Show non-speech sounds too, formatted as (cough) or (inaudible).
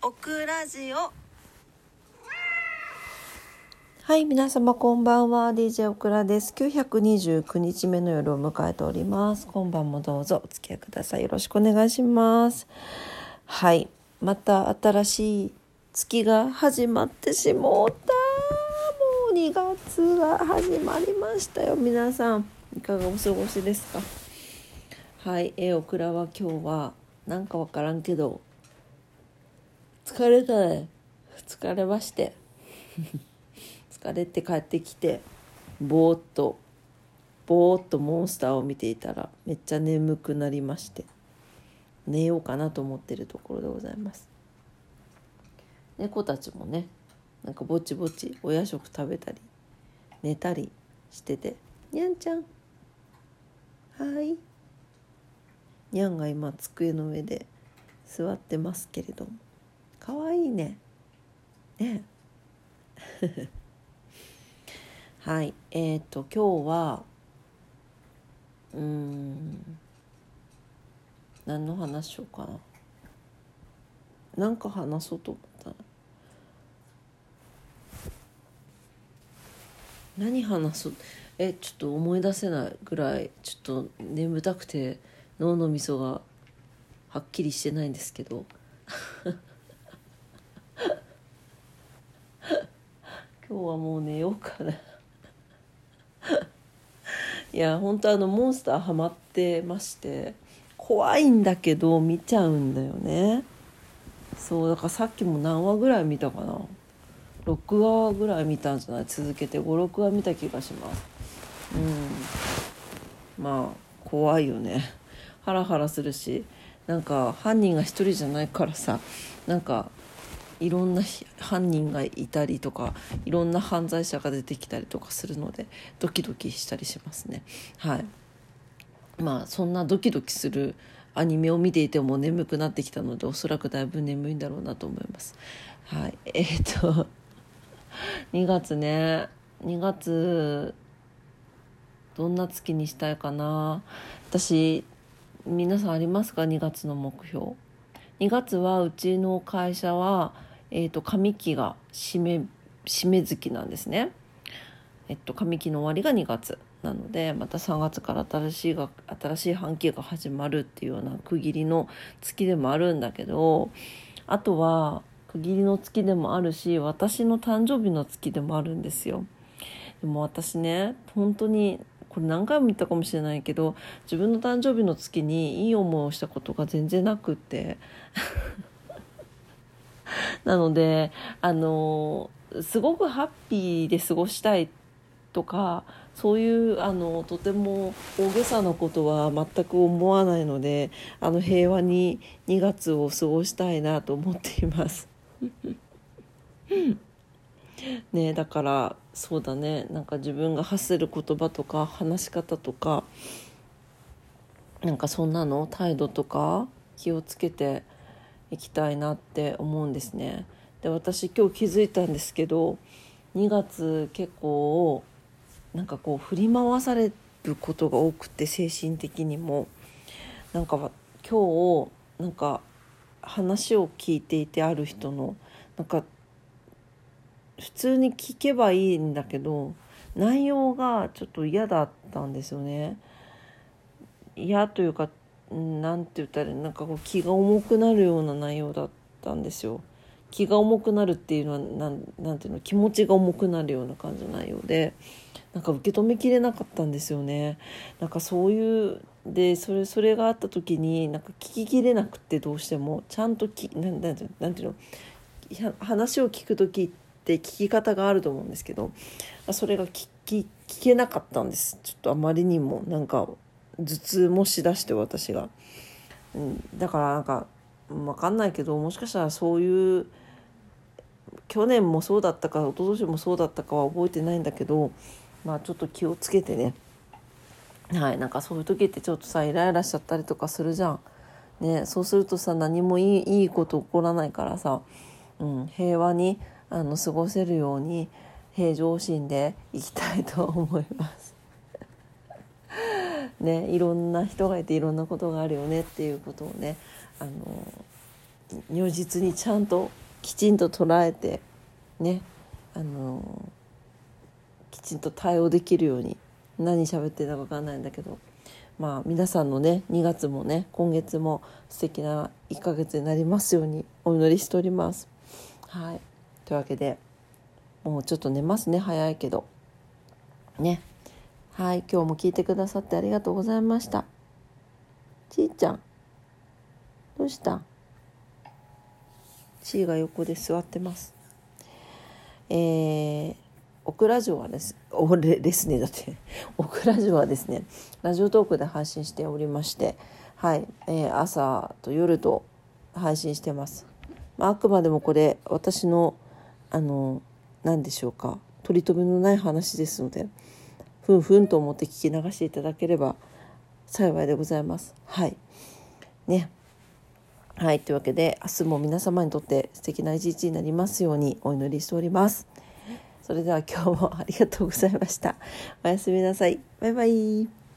オクラジオはい、皆様こんばんは。DJ オクラです。929日目の夜を迎えております。今晩もどうぞお付き合いください。よろしくお願いします。はい、また新しい月が始まってしもうた。もう2月が始まりましたよ。皆さん、いかがお過ごしですか？はい、えオクラは今日は、なんかわからんけど、疲れたね。疲れまして。(laughs) 疲れて帰ってきてぼーっとぼーっとモンスターを見ていたらめっちゃ眠くなりまして寝ようかなと思ってるところでございます猫たちもねなんかぼちぼちお夜食食べたり寝たりしててにゃんちゃんはいにゃんが今机の上で座ってますけれどもかわいいね。ね。(laughs) はい。えっ、ー、と今日はうん。何の話しようかな。なんか話そうと思った。何話そう。えちょっと思い出せないぐらいちょっと眠たくて脳のみそがはっきりしてないんですけど。今日はもう寝ようかな。(laughs) いや本当あのモンスターハマってまして怖いんだけど見ちゃうんだよね。そうだからさっきも何話ぐらい見たかな。6話ぐらい見たんじゃない？続けて。56話見た気がします。うん。まあ怖いよね。ハラハラするし。なんか犯人が一人じゃないからさ。なんかいろんな犯人がいたりとかいろんな犯罪者が出てきたりとかするのでドキドキしたりしますね。はい。まあそんなドキドキするアニメを見ていても眠くなってきたのでおそらくだいぶ眠いんだろうなと思います。はい。(laughs) えー、っと2月ね。2月どんな月にしたいかな。私皆さんありますか？2月の目標。2月はうちの会社はえーと、上期が締め締め月なんですね。えっと、上期の終わりが2月なのでまた3月から新しいが新しい半期が始まるっていうような区切りの月でもあるんだけどあとは区切りの月でもあるし私の誕生日の月でもあるんですよ。でも私ね本当にこれ何回も言ったかもしれないけど自分の誕生日の月にいい思いをしたことが全然なくって (laughs) なのであのすごくハッピーで過ごしたいとかそういうあのとても大げさなことは全く思わないのであの平和に2月を過ごしたいなと思っています。(laughs) ねだからそうだねなんか自分が発する言葉とか話し方とかなんかそんなの態度とか気をつけていきたいなって思うんですね。で私今日気づいたんですけど2月結構なんかこう振り回されることが多くて精神的にもなんか今日なんか話を聞いていてある人のなんか普通に聞けばいいんだけど内容がちょっと嫌だったんですよね。嫌というか何て言ったらなんかこう気が重くなるような内容だったんですよ。気が重くなるっていうのは何ていうの気持ちが重くなるような感じの内容でなんか受け止めきれなかったんですよね。なんかそういうでそれそれがあった時になんか聞ききれなくてどうしてもちゃんときなんなんていうの話を聞く時って聞き方があると思うんですけどそれが聞き聞けなかったんですちょっとあまりにもなんか頭痛もしだして私が、うん、だからなんか分かんないけどもしかしたらそういう去年もそうだったか一昨年もそうだったかは覚えてないんだけどまあちょっと気をつけてねはいなんかそういう時ってちょっとさイライラしちゃったりとかするじゃん。ね、そうするとさ何もいいいいこと起こらないからさ、うん、平和にあの過ごせるように平常心でいきたいと思います。ね、いろんな人がいていろんなことがあるよねっていうことをねあの如実にちゃんときちんと捉えてねあのきちんと対応できるように何喋ってるのか分かんないんだけどまあ皆さんのね2月もね今月も素敵な1ヶ月になりますようにお祈りしております。はい。というわけでもうちょっと寝ますね早いけど。ね。はい今日も聞いてくださってありがとうございました。ちーちゃんどうした？ちーが横で座ってます。えー、オクラジオはですおれですねだって。オクラジオはですねラジオトークで配信しておりましてはい、えー、朝と夜と配信してます、まあ、あくまでもこれ私のあの何でしょうか取り留めのない話ですのでふんふんと思って聞き流していただければ幸いでございます。はいねはい。というわけで、明日も皆様にとって素敵な一日になりますようにお祈りしております。それでは今日もありがとうございました。おやすみなさい。バイバイ。